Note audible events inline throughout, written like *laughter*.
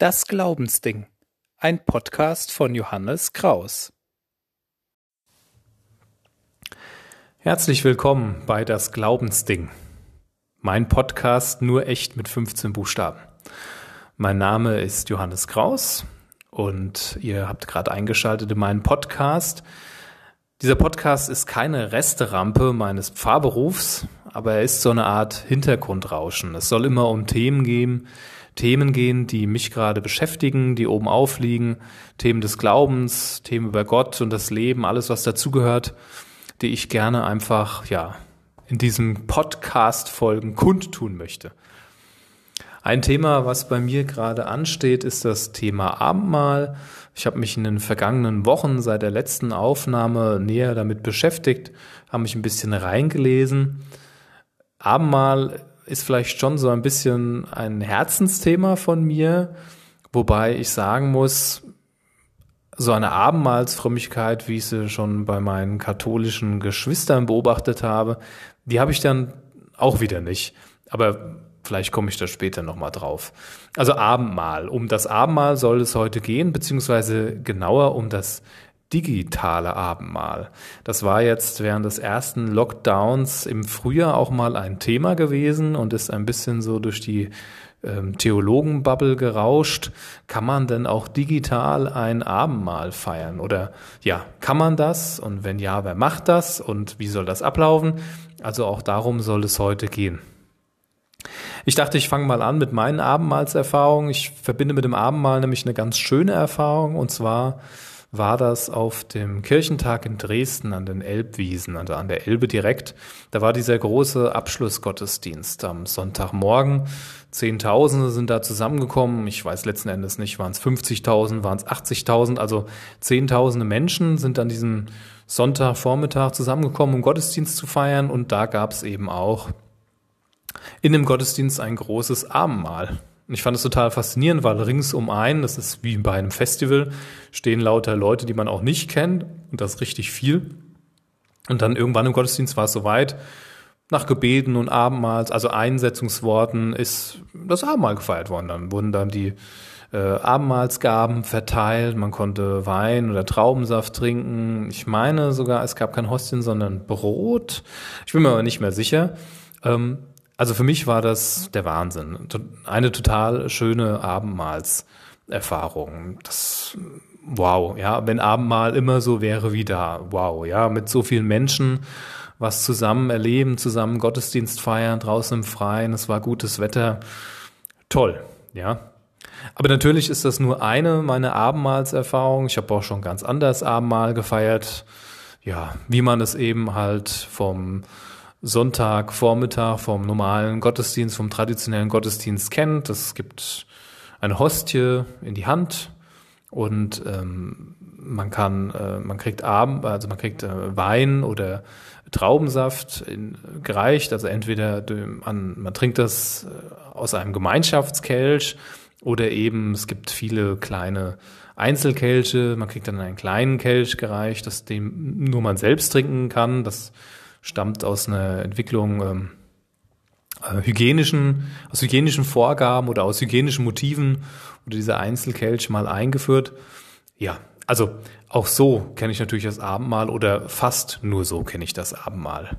Das Glaubensding. Ein Podcast von Johannes Kraus. Herzlich willkommen bei Das Glaubensding. Mein Podcast nur echt mit 15 Buchstaben. Mein Name ist Johannes Kraus und ihr habt gerade eingeschaltet in meinen Podcast. Dieser Podcast ist keine Resterampe meines Pfarrberufs, aber er ist so eine Art Hintergrundrauschen. Es soll immer um Themen gehen, Themen gehen, die mich gerade beschäftigen, die oben aufliegen, Themen des Glaubens, Themen über Gott und das Leben, alles was dazugehört, die ich gerne einfach, ja, in diesem Podcast Folgen kundtun möchte. Ein Thema, was bei mir gerade ansteht, ist das Thema Abendmahl. Ich habe mich in den vergangenen Wochen seit der letzten Aufnahme näher damit beschäftigt, habe mich ein bisschen reingelesen. Abendmahl ist vielleicht schon so ein bisschen ein Herzensthema von mir, wobei ich sagen muss, so eine Abendmahlsfrömmigkeit, wie ich sie schon bei meinen katholischen Geschwistern beobachtet habe, die habe ich dann auch wieder nicht. Aber vielleicht komme ich da später nochmal drauf. Also Abendmahl. Um das Abendmahl soll es heute gehen, beziehungsweise genauer um das digitale Abendmahl. Das war jetzt während des ersten Lockdowns im Frühjahr auch mal ein Thema gewesen und ist ein bisschen so durch die ähm, Theologenbubble gerauscht. Kann man denn auch digital ein Abendmahl feiern? Oder ja, kann man das? Und wenn ja, wer macht das? Und wie soll das ablaufen? Also auch darum soll es heute gehen. Ich dachte, ich fange mal an mit meinen Abendmahlserfahrungen. Ich verbinde mit dem Abendmahl nämlich eine ganz schöne Erfahrung und zwar war das auf dem Kirchentag in Dresden an den Elbwiesen, also an der Elbe direkt. Da war dieser große Abschlussgottesdienst am Sonntagmorgen. Zehntausende sind da zusammengekommen. Ich weiß letzten Endes nicht, waren es 50.000, waren es 80.000. Also Zehntausende Menschen sind an diesem Sonntagvormittag zusammengekommen, um Gottesdienst zu feiern. Und da gab es eben auch in dem Gottesdienst ein großes Abendmahl. Und ich fand es total faszinierend, weil rings um einen, das ist wie bei einem Festival, stehen lauter Leute, die man auch nicht kennt und das richtig viel. Und dann irgendwann im Gottesdienst war es soweit, nach Gebeten und Abendmahls, also Einsetzungsworten, ist das Abendmahl gefeiert worden. Dann wurden dann die äh, Abendmahlsgaben verteilt, man konnte Wein oder Traubensaft trinken. Ich meine sogar, es gab kein Hostien, sondern Brot. Ich bin mir aber nicht mehr sicher. Ähm, also für mich war das der Wahnsinn. Eine total schöne Abendmahlserfahrung. Das, wow, ja, wenn Abendmahl immer so wäre wie da, wow, ja, mit so vielen Menschen was zusammen erleben, zusammen Gottesdienst feiern, draußen im Freien, es war gutes Wetter. Toll, ja. Aber natürlich ist das nur eine meiner Abendmahlserfahrungen. Ich habe auch schon ganz anders Abendmahl gefeiert. Ja, wie man es eben halt vom Sonntag, Vormittag vom normalen Gottesdienst, vom traditionellen Gottesdienst kennt. Es gibt eine Hostie in die Hand und ähm, man kann, äh, man kriegt Abend, also man kriegt äh, Wein oder Traubensaft in, gereicht, also entweder an, man trinkt das äh, aus einem Gemeinschaftskelch oder eben es gibt viele kleine Einzelkelche, man kriegt dann einen kleinen Kelch gereicht, das dem nur man selbst trinken kann. Das stammt aus einer Entwicklung ähm, äh, hygienischen, aus hygienischen Vorgaben oder aus hygienischen Motiven oder dieser Einzelkelch mal eingeführt. Ja, also auch so kenne ich natürlich das Abendmahl oder fast nur so kenne ich das Abendmahl.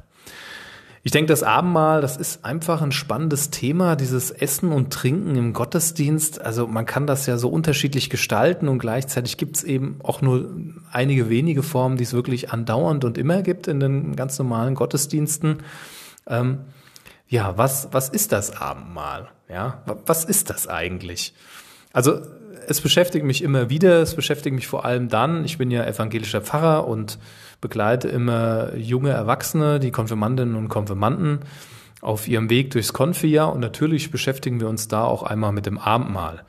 Ich denke, das Abendmahl, das ist einfach ein spannendes Thema, dieses Essen und Trinken im Gottesdienst. Also man kann das ja so unterschiedlich gestalten und gleichzeitig gibt es eben auch nur einige wenige Formen, die es wirklich andauernd und immer gibt in den ganz normalen Gottesdiensten. Ähm, ja, was, was ist das Abendmahl? Ja, was ist das eigentlich? Also es beschäftigt mich immer wieder, es beschäftigt mich vor allem dann, ich bin ja evangelischer Pfarrer und begleite immer junge Erwachsene, die Konfirmandinnen und Konfirmanden auf ihrem Weg durchs Konfirjahr und natürlich beschäftigen wir uns da auch einmal mit dem Abendmahl.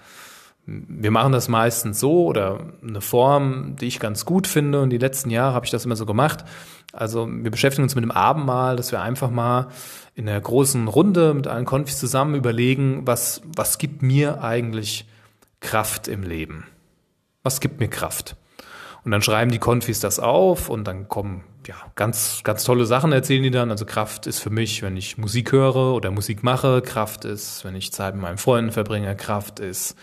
Wir machen das meistens so oder eine Form, die ich ganz gut finde und die letzten Jahre habe ich das immer so gemacht. Also wir beschäftigen uns mit dem Abendmahl, dass wir einfach mal in einer großen Runde mit allen Konfis zusammen überlegen, was, was gibt mir eigentlich Kraft im Leben? Was gibt mir Kraft? Und dann schreiben die Konfis das auf und dann kommen ja ganz ganz tolle Sachen erzählen die dann. Also Kraft ist für mich, wenn ich Musik höre oder Musik mache. Kraft ist, wenn ich Zeit mit meinen Freunden verbringe. Kraft ist,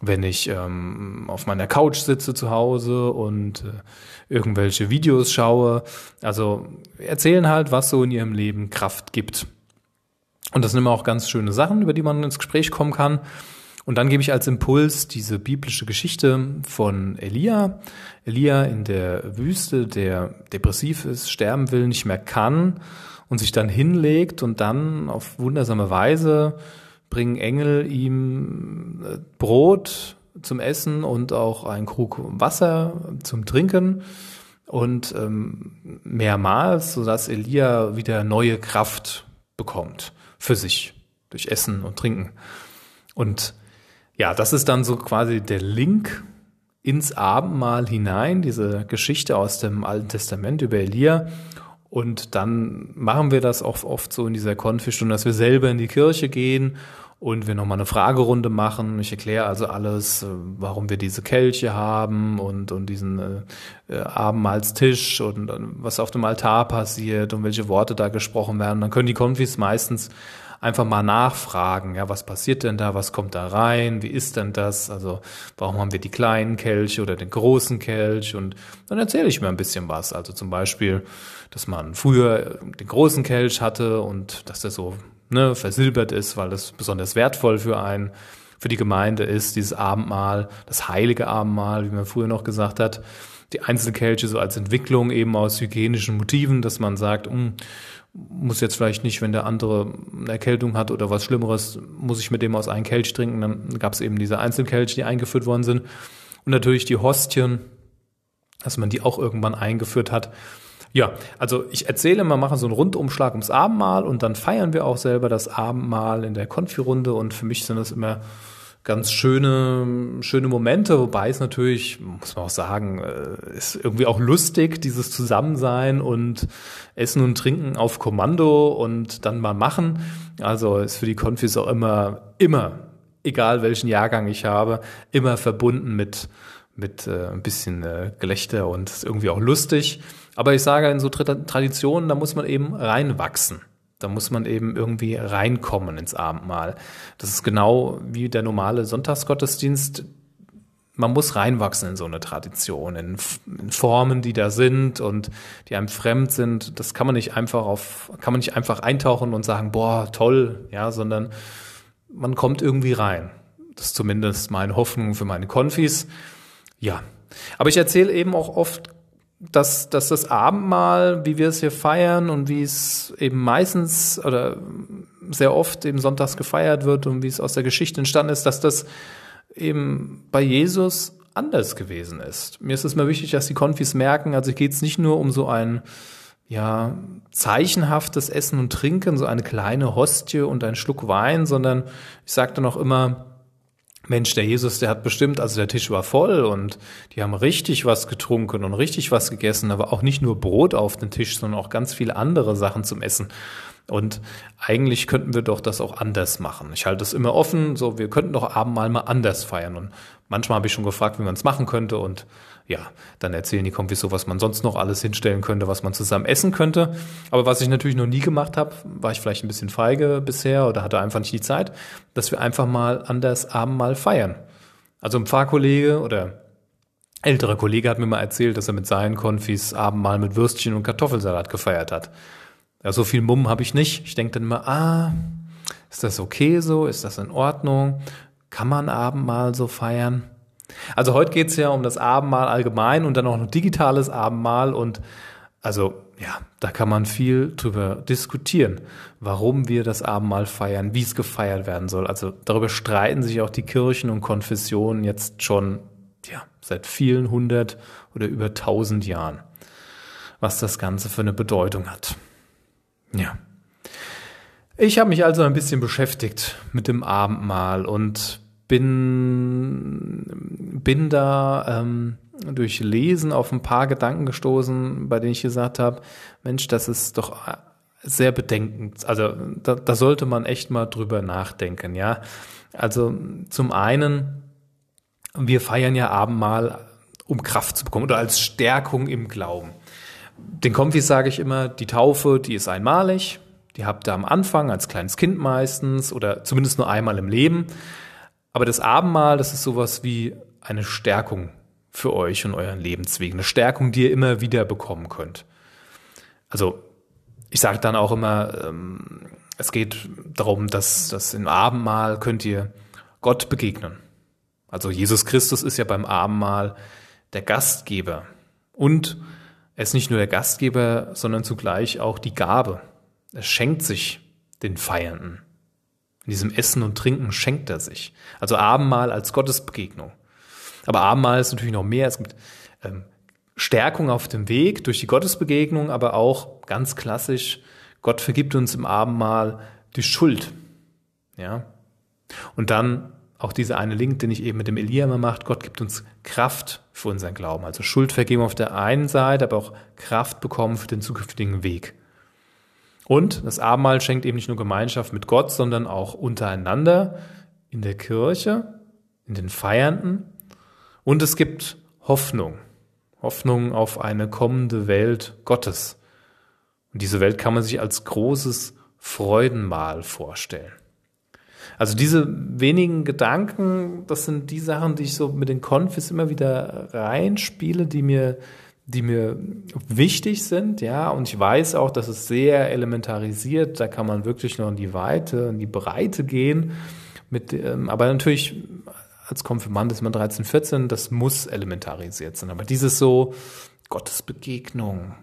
wenn ich ähm, auf meiner Couch sitze zu Hause und äh, irgendwelche Videos schaue. Also erzählen halt, was so in ihrem Leben Kraft gibt. Und das sind immer auch ganz schöne Sachen, über die man ins Gespräch kommen kann. Und dann gebe ich als Impuls diese biblische Geschichte von Elia. Elia in der Wüste, der depressiv ist, sterben will, nicht mehr kann und sich dann hinlegt und dann auf wundersame Weise bringen Engel ihm äh, Brot zum Essen und auch einen Krug Wasser zum Trinken und ähm, mehrmals, sodass Elia wieder neue Kraft bekommt für sich durch Essen und Trinken. Und ja, das ist dann so quasi der Link ins Abendmahl hinein, diese Geschichte aus dem Alten Testament über Elia. Und dann machen wir das auch oft so in dieser Konfistunde, dass wir selber in die Kirche gehen und wir nochmal eine Fragerunde machen. Ich erkläre also alles, äh, warum wir diese Kelche haben und, und diesen äh, äh Abendmahlstisch und, und was auf dem Altar passiert und welche Worte da gesprochen werden. Dann können die Konfis meistens einfach mal nachfragen, ja, was passiert denn da, was kommt da rein, wie ist denn das, also warum haben wir die kleinen Kelche oder den großen Kelch? Und dann erzähle ich mir ein bisschen was, also zum Beispiel, dass man früher den großen Kelch hatte und dass der so ne, versilbert ist, weil das besonders wertvoll für einen, für die Gemeinde ist, dieses Abendmahl, das heilige Abendmahl, wie man früher noch gesagt hat, die Einzelkelche so als Entwicklung eben aus hygienischen Motiven, dass man sagt, mh, hm, muss jetzt vielleicht nicht, wenn der andere eine Erkältung hat oder was Schlimmeres, muss ich mit dem aus einem Kelch trinken. Dann gab es eben diese Einzelkelche, die eingeführt worden sind. Und natürlich die Hostien, dass man die auch irgendwann eingeführt hat. Ja, also ich erzähle immer, mache so einen Rundumschlag ums Abendmahl und dann feiern wir auch selber das Abendmahl in der Konfi-Runde und für mich sind das immer ganz schöne, schöne Momente, wobei es natürlich, muss man auch sagen, äh, ist irgendwie auch lustig, dieses Zusammensein und Essen und Trinken auf Kommando und dann mal machen. Also ist für die Konfis auch immer, immer, egal welchen Jahrgang ich habe, immer verbunden mit, mit äh, ein bisschen äh, Gelächter und ist irgendwie auch lustig. Aber ich sage, in so Traditionen, da muss man eben reinwachsen. Da muss man eben irgendwie reinkommen ins Abendmahl. Das ist genau wie der normale Sonntagsgottesdienst. Man muss reinwachsen in so eine Tradition, in, in, Formen, die da sind und die einem fremd sind. Das kann man nicht einfach auf, kann man nicht einfach eintauchen und sagen, boah, toll, ja, sondern man kommt irgendwie rein. Das ist zumindest meine Hoffnung für meine Konfis. Ja. Aber ich erzähle eben auch oft dass, dass das Abendmahl, wie wir es hier feiern und wie es eben meistens oder sehr oft eben sonntags gefeiert wird und wie es aus der Geschichte entstanden ist, dass das eben bei Jesus anders gewesen ist. Mir ist es mal wichtig, dass die Konfis merken, also geht es nicht nur um so ein ja, zeichenhaftes Essen und Trinken, so eine kleine Hostie und ein Schluck Wein, sondern ich sage dann auch immer, Mensch, der Jesus, der hat bestimmt, also der Tisch war voll und die haben richtig was getrunken und richtig was gegessen, aber auch nicht nur Brot auf den Tisch, sondern auch ganz viele andere Sachen zum Essen. Und eigentlich könnten wir doch das auch anders machen. Ich halte es immer offen, so wir könnten doch Abendmahl mal anders feiern. Und manchmal habe ich schon gefragt, wie man es machen könnte. Und ja, dann erzählen die Konfis so, was man sonst noch alles hinstellen könnte, was man zusammen essen könnte. Aber was ich natürlich noch nie gemacht habe, war ich vielleicht ein bisschen feige bisher oder hatte einfach nicht die Zeit, dass wir einfach mal anders Abendmahl feiern. Also ein Pfarrkollege oder älterer Kollege hat mir mal erzählt, dass er mit seinen Konfis Abendmahl mit Würstchen und Kartoffelsalat gefeiert hat. Ja, so viel Mumm habe ich nicht. Ich denke dann immer, ah, ist das okay so? Ist das in Ordnung? Kann man Abendmahl so feiern? Also heute geht's ja um das Abendmahl allgemein und dann auch noch digitales Abendmahl und also ja, da kann man viel drüber diskutieren, warum wir das Abendmahl feiern, wie es gefeiert werden soll. Also darüber streiten sich auch die Kirchen und Konfessionen jetzt schon ja, seit vielen hundert oder über tausend Jahren, was das Ganze für eine Bedeutung hat. Ja. Ich habe mich also ein bisschen beschäftigt mit dem Abendmahl und bin, bin da ähm, durch Lesen auf ein paar Gedanken gestoßen, bei denen ich gesagt habe, Mensch, das ist doch sehr bedenkend. Also da, da sollte man echt mal drüber nachdenken, ja. Also zum einen, wir feiern ja Abendmahl, um Kraft zu bekommen oder als Stärkung im Glauben. Den Konfis sage ich immer, die Taufe, die ist einmalig. Die habt ihr am Anfang als kleines Kind meistens oder zumindest nur einmal im Leben. Aber das Abendmahl, das ist sowas wie eine Stärkung für euch und euren Lebensweg. Eine Stärkung, die ihr immer wieder bekommen könnt. Also ich sage dann auch immer, ähm, es geht darum, dass, dass im Abendmahl könnt ihr Gott begegnen. Also Jesus Christus ist ja beim Abendmahl der Gastgeber. Und er ist nicht nur der Gastgeber, sondern zugleich auch die Gabe. Er schenkt sich den Feiernden. In diesem Essen und Trinken schenkt er sich. Also Abendmahl als Gottesbegegnung. Aber Abendmahl ist natürlich noch mehr. Es gibt ähm, Stärkung auf dem Weg durch die Gottesbegegnung, aber auch ganz klassisch, Gott vergibt uns im Abendmahl die Schuld. Ja. Und dann auch dieser eine Link, den ich eben mit dem Elia immer macht, Gott gibt uns Kraft für unseren Glauben. Also Schuldvergebung auf der einen Seite, aber auch Kraft bekommen für den zukünftigen Weg. Und das Abendmahl schenkt eben nicht nur Gemeinschaft mit Gott, sondern auch untereinander in der Kirche, in den Feiernden. Und es gibt Hoffnung. Hoffnung auf eine kommende Welt Gottes. Und diese Welt kann man sich als großes Freudenmahl vorstellen. Also diese wenigen Gedanken, das sind die Sachen, die ich so mit den Konfis immer wieder reinspiele, die mir, die mir wichtig sind, ja. Und ich weiß auch, dass es sehr elementarisiert. Da kann man wirklich noch in die Weite, in die Breite gehen. Mit, ähm, aber natürlich als Konfirmand ist man 13, 14, das muss elementarisiert sein. Aber dieses so Gottes Begegnung,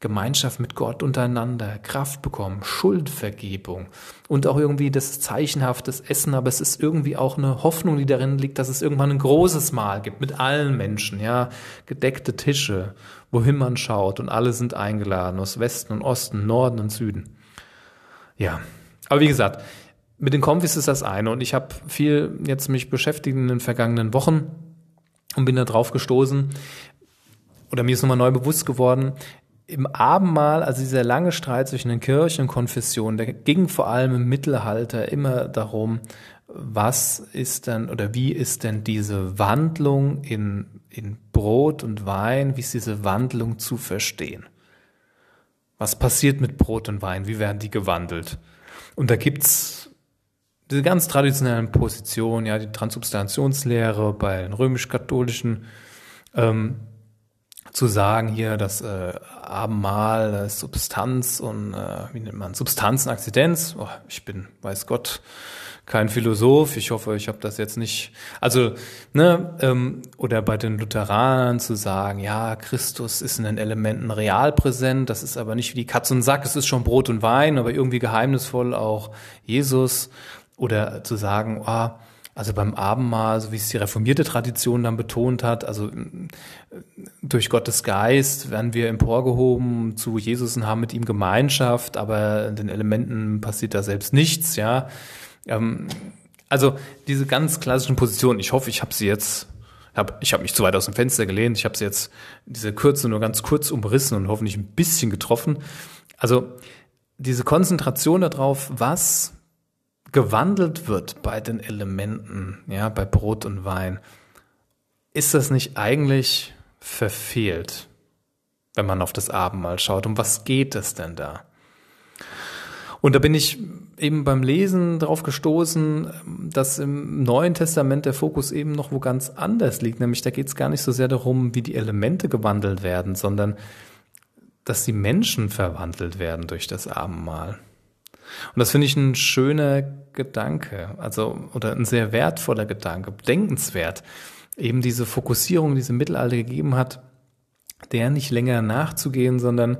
Gemeinschaft mit Gott untereinander, Kraft bekommen, Schuldvergebung und auch irgendwie das zeichenhaftes Essen, aber es ist irgendwie auch eine Hoffnung, die darin liegt, dass es irgendwann ein großes Mahl gibt mit allen Menschen, ja, gedeckte Tische, wohin man schaut und alle sind eingeladen aus Westen und Osten, Norden und Süden. Ja, aber wie gesagt, mit den Konfis ist das eine und ich habe viel jetzt mich beschäftigt in den vergangenen Wochen und bin da drauf gestoßen oder mir ist nochmal neu bewusst geworden, im Abendmahl, also dieser lange Streit zwischen den Kirchen und Konfessionen, der ging vor allem im Mittelalter immer darum, was ist denn oder wie ist denn diese Wandlung in, in Brot und Wein, wie ist diese Wandlung zu verstehen? Was passiert mit Brot und Wein? Wie werden die gewandelt? Und da gibt's diese ganz traditionellen Positionen, ja, die Transubstantionslehre bei den römisch-katholischen, ähm, zu sagen hier, dass äh, Abendmahl, äh, Substanz und äh, wie nennt man Substanz und Akzidenz. Oh, ich bin, weiß Gott, kein Philosoph. Ich hoffe, ich habe das jetzt nicht. Also ne ähm, oder bei den Lutheranern zu sagen, ja, Christus ist in den Elementen real präsent. Das ist aber nicht wie die Katz und Sack. Es ist schon Brot und Wein, aber irgendwie geheimnisvoll auch Jesus. Oder zu sagen, ah, oh, also beim Abendmahl, so wie es die reformierte Tradition dann betont hat, also äh, durch Gottes Geist werden wir emporgehoben zu Jesus und haben mit ihm Gemeinschaft, aber in den Elementen passiert da selbst nichts, ja. Ähm, also diese ganz klassischen Positionen, ich hoffe, ich habe sie jetzt ich habe mich zu weit aus dem Fenster gelehnt. Ich habe sie jetzt diese Kürze nur ganz kurz umrissen und hoffentlich ein bisschen getroffen. Also diese Konzentration darauf, was gewandelt wird bei den Elementen, ja, bei Brot und Wein, ist das nicht eigentlich verfehlt, wenn man auf das Abendmahl schaut? Um was geht es denn da? Und da bin ich eben beim Lesen darauf gestoßen, dass im Neuen Testament der Fokus eben noch wo ganz anders liegt. Nämlich da geht es gar nicht so sehr darum, wie die Elemente gewandelt werden, sondern dass die Menschen verwandelt werden durch das Abendmahl. Und das finde ich ein schöner Gedanke, also oder ein sehr wertvoller Gedanke, bedenkenswert. Eben diese Fokussierung, die es im Mittelalter gegeben hat, der nicht länger nachzugehen, sondern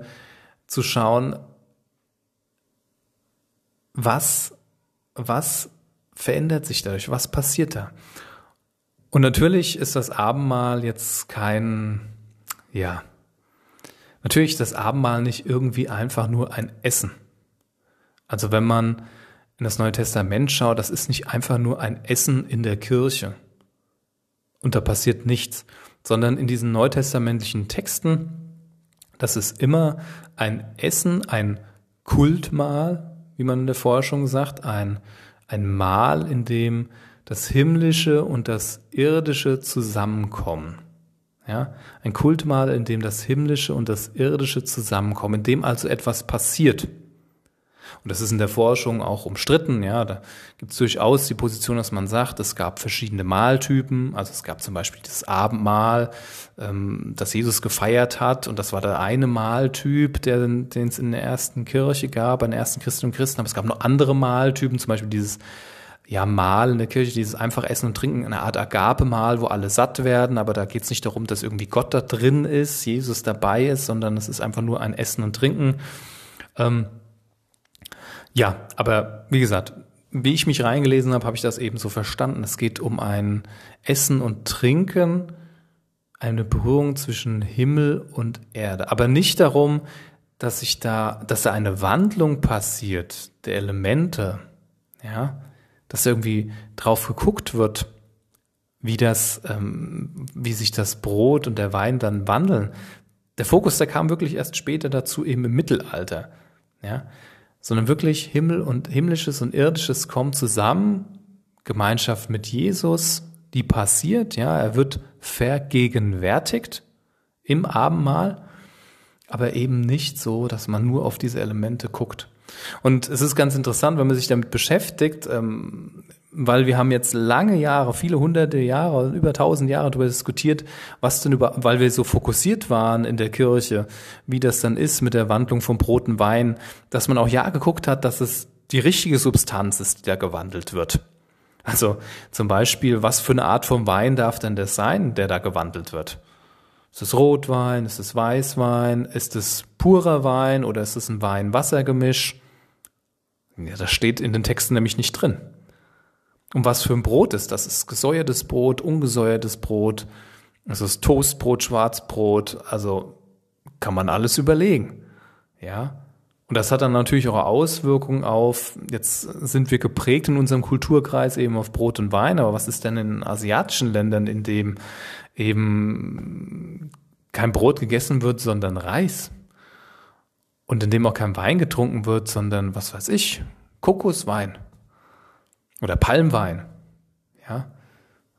zu schauen, was, was verändert sich dadurch, was passiert da? Und natürlich ist das Abendmahl jetzt kein, ja, natürlich ist das Abendmahl nicht irgendwie einfach nur ein Essen. Also wenn man in das Neue Testament schaut, das ist nicht einfach nur ein Essen in der Kirche und da passiert nichts, sondern in diesen neutestamentlichen Texten, das ist immer ein Essen, ein Kultmahl, wie man in der Forschung sagt, ein, ein Mahl, in dem das Himmlische und das Irdische zusammenkommen. Ja, ein Kultmahl, in dem das Himmlische und das Irdische zusammenkommen, in dem also etwas passiert. Und das ist in der Forschung auch umstritten. Ja, da gibt es durchaus die Position, dass man sagt, es gab verschiedene Mahltypen. Also es gab zum Beispiel das Abendmahl, ähm, das Jesus gefeiert hat, und das war der eine Mahltyp, den es in der ersten Kirche gab, bei den ersten Christen und Christen. Aber es gab noch andere Mahltypen, zum Beispiel dieses ja, Mahl in der Kirche, dieses einfach Essen und Trinken, eine Art Agape-Mahl, wo alle satt werden, aber da geht es nicht darum, dass irgendwie Gott da drin ist, Jesus dabei ist, sondern es ist einfach nur ein Essen und Trinken. Ähm, ja, aber wie gesagt, wie ich mich reingelesen habe, habe ich das eben so verstanden. Es geht um ein Essen und Trinken, eine Berührung zwischen Himmel und Erde, aber nicht darum, dass sich da, dass da eine Wandlung passiert der Elemente, ja, dass irgendwie drauf geguckt wird, wie das, ähm, wie sich das Brot und der Wein dann wandeln. Der Fokus, der kam wirklich erst später dazu, eben im Mittelalter, ja, sondern wirklich Himmel und himmlisches und irdisches kommen zusammen, Gemeinschaft mit Jesus, die passiert, ja, er wird vergegenwärtigt im Abendmahl, aber eben nicht so, dass man nur auf diese Elemente guckt. Und es ist ganz interessant, wenn man sich damit beschäftigt, ähm, weil wir haben jetzt lange Jahre, viele hunderte Jahre, über tausend Jahre darüber diskutiert, was denn über, weil wir so fokussiert waren in der Kirche, wie das dann ist mit der Wandlung von Brot und Wein, dass man auch ja geguckt hat, dass es die richtige Substanz ist, die da gewandelt wird. Also zum Beispiel, was für eine Art von Wein darf denn das sein, der da gewandelt wird? Ist es Rotwein? Ist es Weißwein? Ist es purer Wein oder ist es ein Wein-Wasser-Gemisch? Ja, das steht in den Texten nämlich nicht drin. Und was für ein Brot ist das? Ist gesäuertes Brot, ungesäuertes Brot? Ist es Toastbrot, Schwarzbrot? Also kann man alles überlegen. Ja. Und das hat dann natürlich auch Auswirkungen auf, jetzt sind wir geprägt in unserem Kulturkreis eben auf Brot und Wein, aber was ist denn in asiatischen Ländern, in dem eben kein Brot gegessen wird, sondern Reis? Und in dem auch kein Wein getrunken wird, sondern, was weiß ich, Kokoswein oder Palmwein. Ja?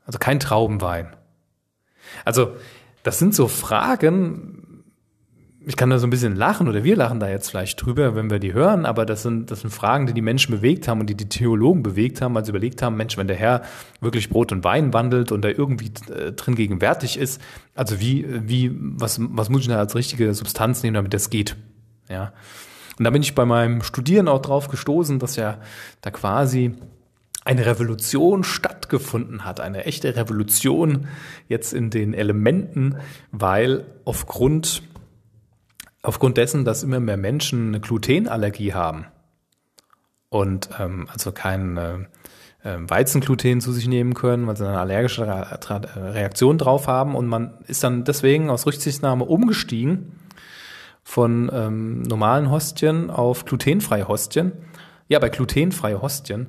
Also kein Traubenwein. Also, das sind so Fragen, ich kann da so ein bisschen lachen oder wir lachen da jetzt vielleicht drüber, wenn wir die hören, aber das sind, das sind Fragen, die die Menschen bewegt haben und die die Theologen bewegt haben, als sie überlegt haben, Mensch, wenn der Herr wirklich Brot und Wein wandelt und da irgendwie äh, drin gegenwärtig ist, also wie, wie, was, was muss ich da als richtige Substanz nehmen, damit das geht? Ja. Und da bin ich bei meinem Studieren auch drauf gestoßen, dass ja da quasi eine Revolution stattgefunden hat, eine echte Revolution jetzt in den Elementen, weil aufgrund aufgrund dessen, dass immer mehr Menschen eine Glutenallergie haben und ähm, also kein äh, Weizengluten zu sich nehmen können, weil sie eine allergische Reaktion drauf haben und man ist dann deswegen aus Rücksichtnahme umgestiegen von ähm, normalen Hostien auf glutenfreie Hostien. Ja, bei glutenfreie Hostien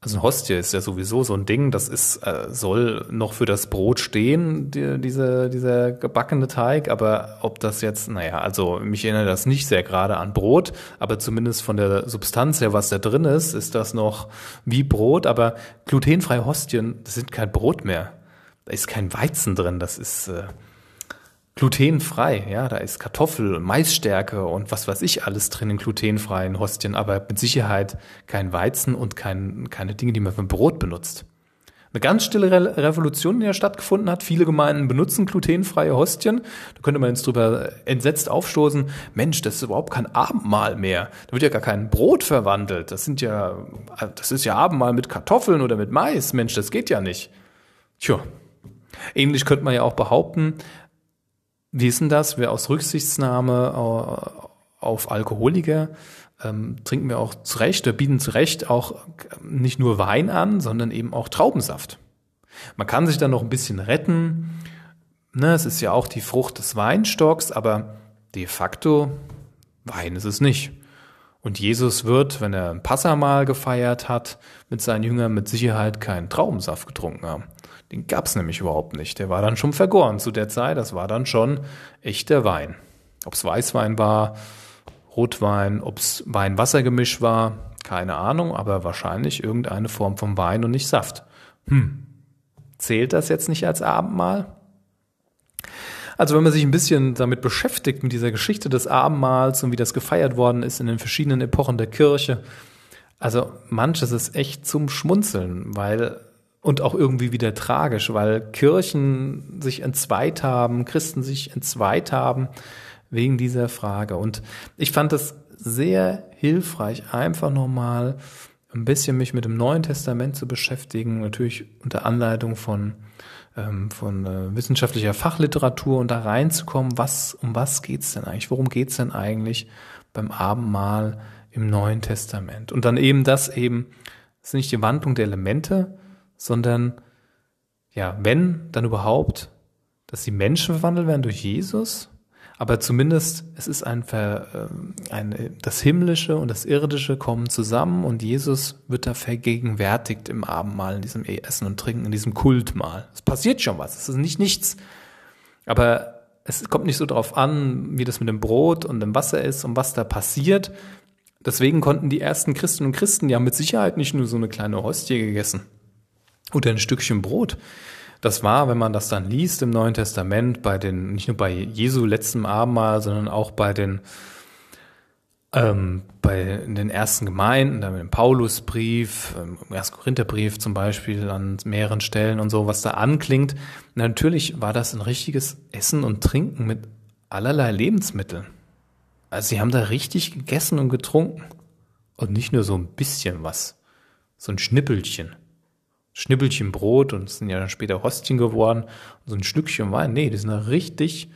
also ein Hostie ist ja sowieso so ein Ding, das ist, äh, soll noch für das Brot stehen, die, diese, dieser gebackene Teig, aber ob das jetzt, naja, also mich erinnert das nicht sehr gerade an Brot, aber zumindest von der Substanz her, was da drin ist, ist das noch wie Brot, aber glutenfreie Hostien, das sind kein Brot mehr. Da ist kein Weizen drin, das ist, äh, glutenfrei, ja, da ist Kartoffel, Maisstärke und was weiß ich alles drin in glutenfreien Hostien, aber mit Sicherheit kein Weizen und kein, keine Dinge, die man für Brot benutzt. Eine ganz stille Re Revolution, die ja stattgefunden hat. Viele Gemeinden benutzen glutenfreie Hostien. Da könnte man jetzt drüber entsetzt aufstoßen. Mensch, das ist überhaupt kein Abendmahl mehr. Da wird ja gar kein Brot verwandelt. Das sind ja, das ist ja Abendmahl mit Kartoffeln oder mit Mais. Mensch, das geht ja nicht. Tja. Ähnlich könnte man ja auch behaupten, wie ist denn das? Wir aus Rücksichtsnahme äh, auf Alkoholiker ähm, trinken wir auch zu Recht oder bieten zu Recht auch nicht nur Wein an, sondern eben auch Traubensaft. Man kann sich dann noch ein bisschen retten. Ne, es ist ja auch die Frucht des Weinstocks, aber de facto Wein ist es nicht. Und Jesus wird, wenn er ein Passamal gefeiert hat, mit seinen Jüngern mit Sicherheit keinen Traubensaft getrunken haben. Den gab's nämlich überhaupt nicht. Der war dann schon vergoren zu der Zeit. Das war dann schon echter Wein. Ob's Weißwein war, Rotwein, ob's Wein-Wasser-Gemisch war, keine Ahnung, aber wahrscheinlich irgendeine Form von Wein und nicht Saft. Hm. Zählt das jetzt nicht als Abendmahl? Also wenn man sich ein bisschen damit beschäftigt, mit dieser Geschichte des Abendmahls und wie das gefeiert worden ist in den verschiedenen Epochen der Kirche, also manches ist echt zum Schmunzeln, weil und auch irgendwie wieder tragisch, weil Kirchen sich entzweit haben, Christen sich entzweit haben wegen dieser Frage. Und ich fand es sehr hilfreich, einfach nochmal ein bisschen mich mit dem Neuen Testament zu beschäftigen, natürlich unter Anleitung von, ähm, von äh, wissenschaftlicher Fachliteratur und da reinzukommen, was, um was geht's denn eigentlich? Worum geht's denn eigentlich beim Abendmahl im Neuen Testament? Und dann eben das eben, das ist nicht die Wandlung der Elemente, sondern ja, wenn, dann überhaupt, dass die Menschen verwandelt werden durch Jesus, aber zumindest es ist ein, Ver, äh, ein das Himmlische und das Irdische kommen zusammen und Jesus wird da vergegenwärtigt im Abendmahl, in diesem Essen und Trinken, in diesem Kultmahl. Es passiert schon was, es ist nicht nichts. Aber es kommt nicht so drauf an, wie das mit dem Brot und dem Wasser ist und was da passiert. Deswegen konnten die ersten Christen und Christen ja mit Sicherheit nicht nur so eine kleine Hostie gegessen oder ein Stückchen Brot. Das war, wenn man das dann liest im Neuen Testament, bei den, nicht nur bei Jesu letztem Abendmahl, sondern auch bei den, ähm, bei den ersten Gemeinden, dann im Paulusbrief, im 1. Korintherbrief zum Beispiel an mehreren Stellen und so, was da anklingt. Natürlich war das ein richtiges Essen und Trinken mit allerlei Lebensmitteln. Also sie haben da richtig gegessen und getrunken. Und nicht nur so ein bisschen was. So ein Schnippelchen. Schnippelchen Brot und es sind ja dann später Hostien geworden, so ein Stückchen Wein. Nee, die sind da richtig,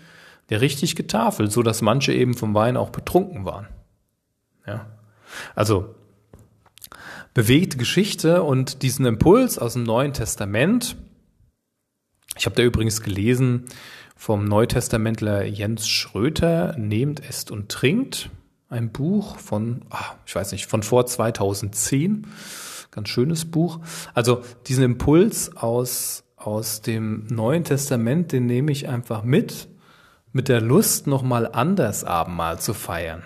der richtig getafelt, so dass manche eben vom Wein auch betrunken waren. Ja. Also, bewegte Geschichte und diesen Impuls aus dem Neuen Testament. Ich habe da übrigens gelesen vom Neutestamentler Jens Schröter, Nehmt, esst und trinkt. Ein Buch von, ach, ich weiß nicht, von vor 2010 ganz schönes Buch. Also diesen Impuls aus, aus dem Neuen Testament, den nehme ich einfach mit, mit der Lust, nochmal anders Abendmahl zu feiern.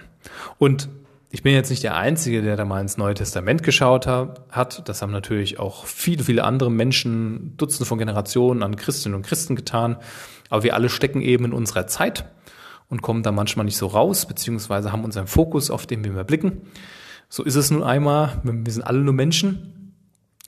Und ich bin jetzt nicht der Einzige, der da mal ins Neue Testament geschaut hat. Das haben natürlich auch viele, viele andere Menschen, Dutzende von Generationen an Christinnen und Christen getan. Aber wir alle stecken eben in unserer Zeit und kommen da manchmal nicht so raus, beziehungsweise haben unseren Fokus, auf den wir mehr blicken. So ist es nun einmal. Wir sind alle nur Menschen.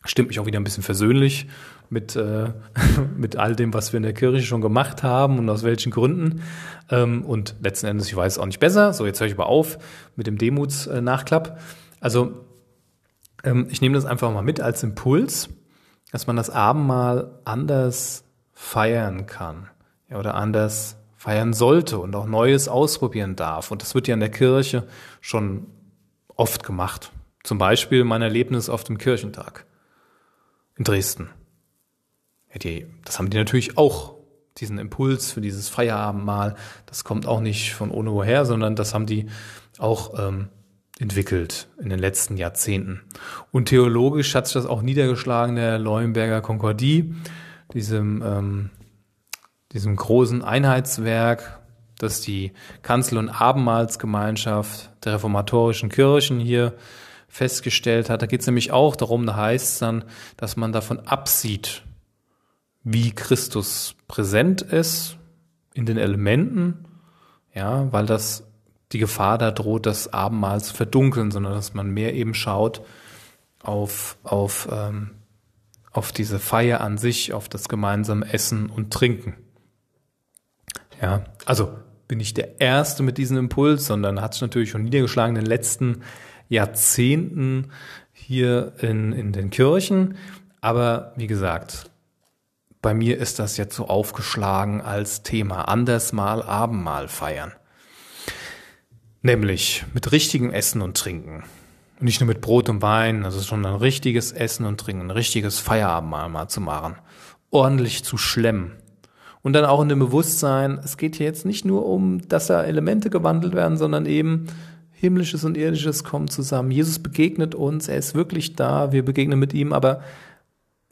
Stimmt mich auch wieder ein bisschen versöhnlich mit, äh, *laughs* mit all dem, was wir in der Kirche schon gemacht haben und aus welchen Gründen. Ähm, und letzten Endes, ich weiß es auch nicht besser. So, jetzt höre ich aber auf mit dem Demutsnachklapp. Also, ähm, ich nehme das einfach mal mit als Impuls, dass man das Abendmahl anders feiern kann. Ja, oder anders feiern sollte und auch Neues ausprobieren darf. Und das wird ja in der Kirche schon oft gemacht. Zum Beispiel mein Erlebnis auf dem Kirchentag in Dresden. Ja, die, das haben die natürlich auch, diesen Impuls für dieses Feierabendmahl. Das kommt auch nicht von ohne woher, sondern das haben die auch ähm, entwickelt in den letzten Jahrzehnten. Und theologisch hat sich das auch niedergeschlagen, der Leuenberger Konkordie, diesem, ähm, diesem großen Einheitswerk, dass die Kanzel- und Abendmahlsgemeinschaft der reformatorischen Kirchen hier festgestellt hat. Da geht es nämlich auch darum, da heißt es dann, dass man davon absieht, wie Christus präsent ist in den Elementen, ja, weil das die Gefahr da droht, das Abendmahl zu verdunkeln, sondern dass man mehr eben schaut auf, auf, ähm, auf diese Feier an sich, auf das gemeinsame Essen und Trinken. Ja, also bin ich der Erste mit diesem Impuls, sondern hat sich natürlich schon niedergeschlagen in den letzten Jahrzehnten hier in, in den Kirchen. Aber wie gesagt, bei mir ist das jetzt so aufgeschlagen als Thema. Anders mal Abendmahl feiern. Nämlich mit richtigem Essen und Trinken. Nicht nur mit Brot und Wein, also schon ein richtiges Essen und Trinken, ein richtiges Feierabendmahl mal zu machen. Ordentlich zu schlemmen und dann auch in dem Bewusstsein, es geht hier jetzt nicht nur um, dass da Elemente gewandelt werden, sondern eben himmlisches und irdisches kommen zusammen. Jesus begegnet uns, er ist wirklich da, wir begegnen mit ihm, aber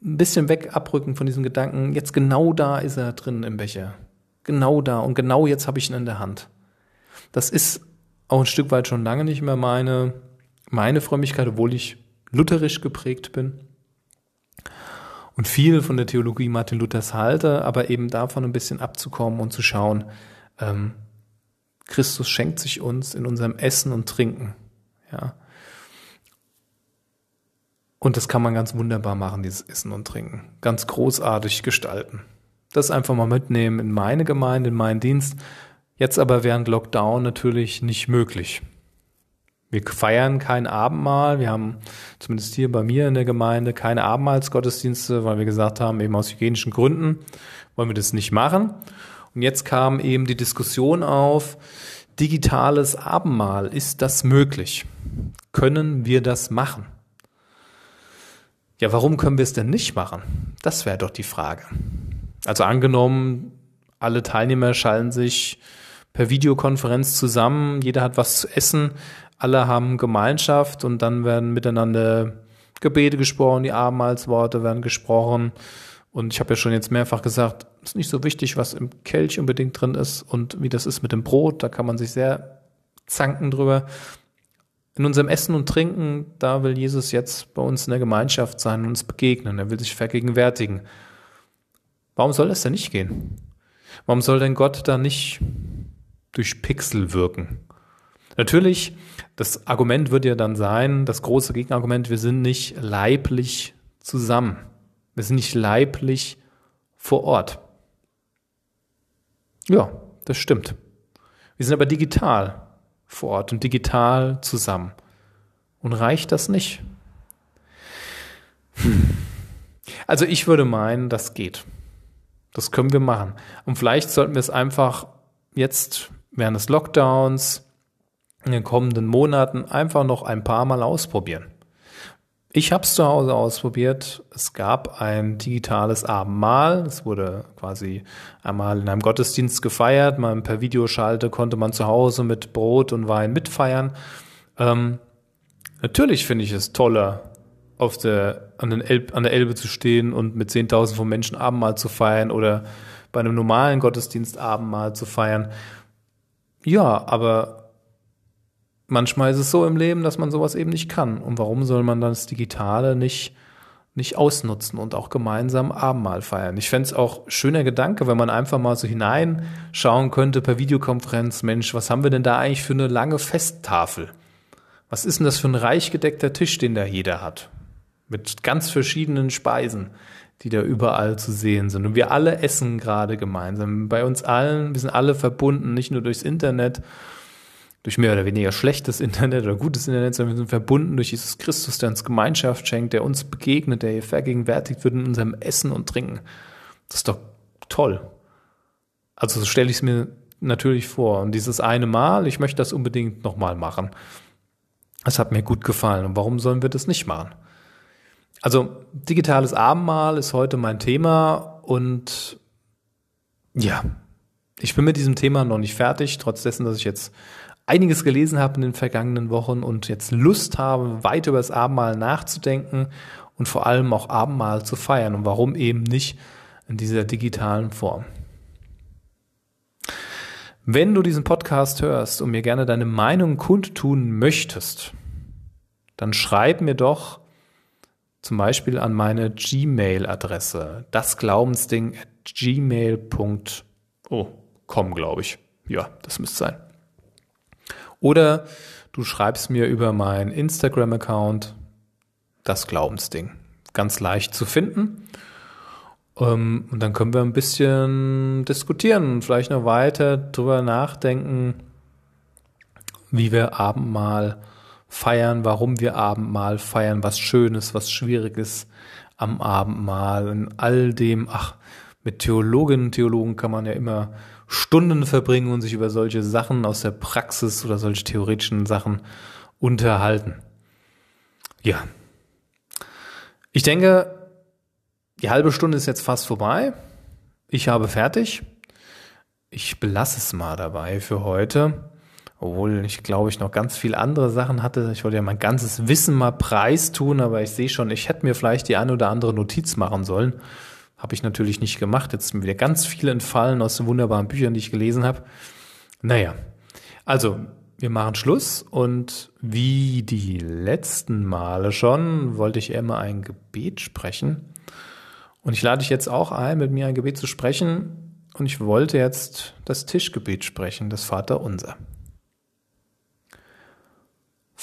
ein bisschen weg abrücken von diesem Gedanken, jetzt genau da ist er drin im Becher. Genau da und genau jetzt habe ich ihn in der Hand. Das ist auch ein Stück weit schon lange nicht mehr meine, meine Frömmigkeit, obwohl ich lutherisch geprägt bin. Und viel von der Theologie Martin Luthers halte, aber eben davon ein bisschen abzukommen und zu schauen, ähm, Christus schenkt sich uns in unserem Essen und Trinken. Ja. Und das kann man ganz wunderbar machen, dieses Essen und Trinken. Ganz großartig gestalten. Das einfach mal mitnehmen in meine Gemeinde, in meinen Dienst. Jetzt aber während Lockdown natürlich nicht möglich. Wir feiern kein Abendmahl. Wir haben zumindest hier bei mir in der Gemeinde keine Abendmahlsgottesdienste, weil wir gesagt haben, eben aus hygienischen Gründen wollen wir das nicht machen. Und jetzt kam eben die Diskussion auf, digitales Abendmahl, ist das möglich? Können wir das machen? Ja, warum können wir es denn nicht machen? Das wäre doch die Frage. Also angenommen, alle Teilnehmer schalten sich per Videokonferenz zusammen, jeder hat was zu essen, alle haben Gemeinschaft und dann werden miteinander Gebete gesprochen, die Abendmahlsworte werden gesprochen. Und ich habe ja schon jetzt mehrfach gesagt, es ist nicht so wichtig, was im Kelch unbedingt drin ist und wie das ist mit dem Brot. Da kann man sich sehr zanken drüber. In unserem Essen und Trinken, da will Jesus jetzt bei uns in der Gemeinschaft sein und uns begegnen. Er will sich vergegenwärtigen. Warum soll das denn nicht gehen? Warum soll denn Gott da nicht durch Pixel wirken? Natürlich, das Argument wird ja dann sein, das große Gegenargument, wir sind nicht leiblich zusammen. Wir sind nicht leiblich vor Ort. Ja, das stimmt. Wir sind aber digital vor Ort und digital zusammen. Und reicht das nicht? Hm. Also ich würde meinen, das geht. Das können wir machen. Und vielleicht sollten wir es einfach jetzt während des Lockdowns in den kommenden Monaten einfach noch ein paar Mal ausprobieren. Ich habe es zu Hause ausprobiert. Es gab ein digitales Abendmahl. Es wurde quasi einmal in einem Gottesdienst gefeiert. Man per Videoschalte konnte man zu Hause mit Brot und Wein mitfeiern. Ähm, natürlich finde ich es toller, auf der, an, den Elb, an der Elbe zu stehen und mit 10.000 von Menschen Abendmahl zu feiern oder bei einem normalen Gottesdienst Abendmahl zu feiern. Ja, aber manchmal ist es so im Leben, dass man sowas eben nicht kann. Und warum soll man dann das Digitale nicht, nicht ausnutzen und auch gemeinsam Abendmahl feiern? Ich fände es auch schöner Gedanke, wenn man einfach mal so hineinschauen könnte per Videokonferenz, Mensch, was haben wir denn da eigentlich für eine lange Festtafel? Was ist denn das für ein reich gedeckter Tisch, den da jeder hat? Mit ganz verschiedenen Speisen, die da überall zu sehen sind. Und wir alle essen gerade gemeinsam. Bei uns allen, wir sind alle verbunden, nicht nur durchs Internet, durch mehr oder weniger schlechtes Internet oder gutes Internet, sondern wir sind verbunden durch Jesus Christus, der uns Gemeinschaft schenkt, der uns begegnet, der hier vergegenwärtigt wird in unserem Essen und Trinken. Das ist doch toll. Also so stelle ich es mir natürlich vor. Und dieses eine Mal, ich möchte das unbedingt nochmal machen. Es hat mir gut gefallen. Und warum sollen wir das nicht machen? Also digitales Abendmahl ist heute mein Thema und ja, ich bin mit diesem Thema noch nicht fertig, trotz dessen, dass ich jetzt einiges gelesen habe in den vergangenen Wochen und jetzt Lust habe, weiter über das Abendmahl nachzudenken und vor allem auch Abendmahl zu feiern. Und warum eben nicht in dieser digitalen Form? Wenn du diesen Podcast hörst und mir gerne deine Meinung kundtun möchtest, dann schreib mir doch zum Beispiel an meine Gmail-Adresse, dasglaubensding at gmail.com, glaube ich. Ja, das müsste sein. Oder du schreibst mir über meinen Instagram-Account das Glaubensding. Ganz leicht zu finden. Ähm, und dann können wir ein bisschen diskutieren vielleicht noch weiter drüber nachdenken, wie wir Abendmahl feiern, warum wir Abendmahl feiern, was Schönes, was Schwieriges am Abendmahl und all dem. Ach, mit Theologinnen und Theologen kann man ja immer Stunden verbringen und sich über solche Sachen aus der Praxis oder solche theoretischen Sachen unterhalten. Ja. Ich denke, die halbe Stunde ist jetzt fast vorbei. Ich habe fertig. Ich belasse es mal dabei für heute. Obwohl ich glaube ich noch ganz viele andere Sachen hatte. Ich wollte ja mein ganzes Wissen mal preistun, aber ich sehe schon, ich hätte mir vielleicht die eine oder andere Notiz machen sollen. Habe ich natürlich nicht gemacht. Jetzt sind wieder ganz viele entfallen aus den wunderbaren Büchern, die ich gelesen habe. Naja, also wir machen Schluss und wie die letzten Male schon wollte ich immer ein Gebet sprechen. Und ich lade dich jetzt auch ein, mit mir ein Gebet zu sprechen. Und ich wollte jetzt das Tischgebet sprechen, das Vater unser.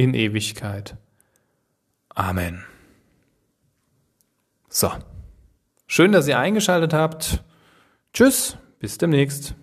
in Ewigkeit. Amen. So. Schön, dass ihr eingeschaltet habt. Tschüss, bis demnächst.